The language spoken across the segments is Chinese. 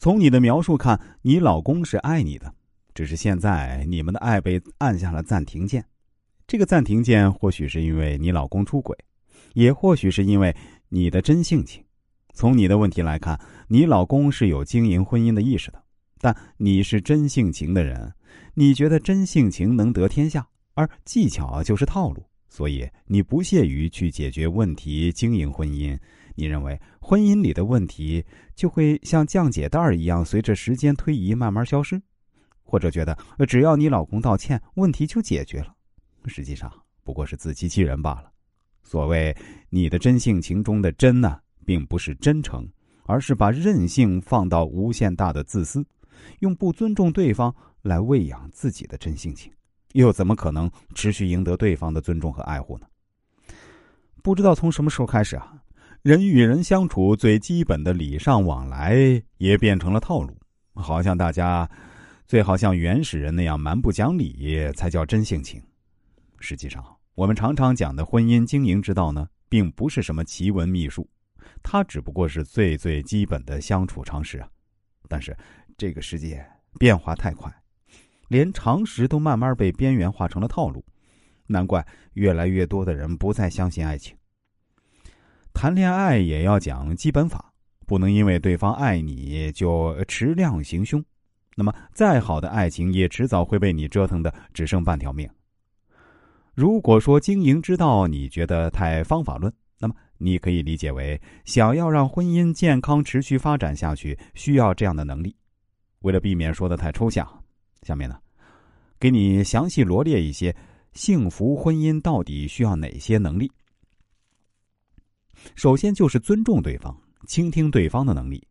从你的描述看，你老公是爱你的，只是现在你们的爱被按下了暂停键。这个暂停键或许是因为你老公出轨，也或许是因为你的真性情。从你的问题来看，你老公是有经营婚姻的意识的，但你是真性情的人，你觉得真性情能得天下，而技巧就是套路，所以你不屑于去解决问题、经营婚姻。你认为婚姻里的问题就会像降解带一样，随着时间推移慢慢消失，或者觉得只要你老公道歉，问题就解决了。实际上不过是自欺欺人罢了。所谓你的真性情中的真呢，并不是真诚，而是把任性放到无限大的自私，用不尊重对方来喂养自己的真性情，又怎么可能持续赢得对方的尊重和爱护呢？不知道从什么时候开始啊。人与人相处最基本的礼尚往来也变成了套路，好像大家最好像原始人那样蛮不讲理才叫真性情。实际上，我们常常讲的婚姻经营之道呢，并不是什么奇闻秘术，它只不过是最最基本的相处常识啊。但是这个世界变化太快，连常识都慢慢被边缘化成了套路，难怪越来越多的人不再相信爱情。谈恋爱也要讲基本法，不能因为对方爱你就持量行凶。那么，再好的爱情也迟早会被你折腾的只剩半条命。如果说经营之道你觉得太方法论，那么你可以理解为想要让婚姻健康持续发展下去，需要这样的能力。为了避免说的太抽象，下面呢，给你详细罗列一些幸福婚姻到底需要哪些能力。首先就是尊重对方、倾听对方的能力。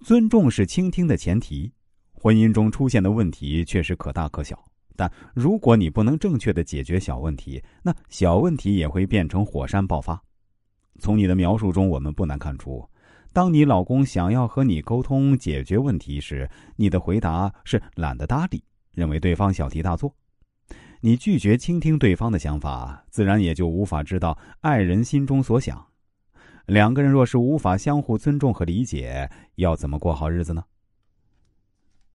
尊重是倾听的前提。婚姻中出现的问题确实可大可小，但如果你不能正确的解决小问题，那小问题也会变成火山爆发。从你的描述中，我们不难看出，当你老公想要和你沟通解决问题时，你的回答是懒得搭理，认为对方小题大做。你拒绝倾听对方的想法，自然也就无法知道爱人心中所想。两个人若是无法相互尊重和理解，要怎么过好日子呢？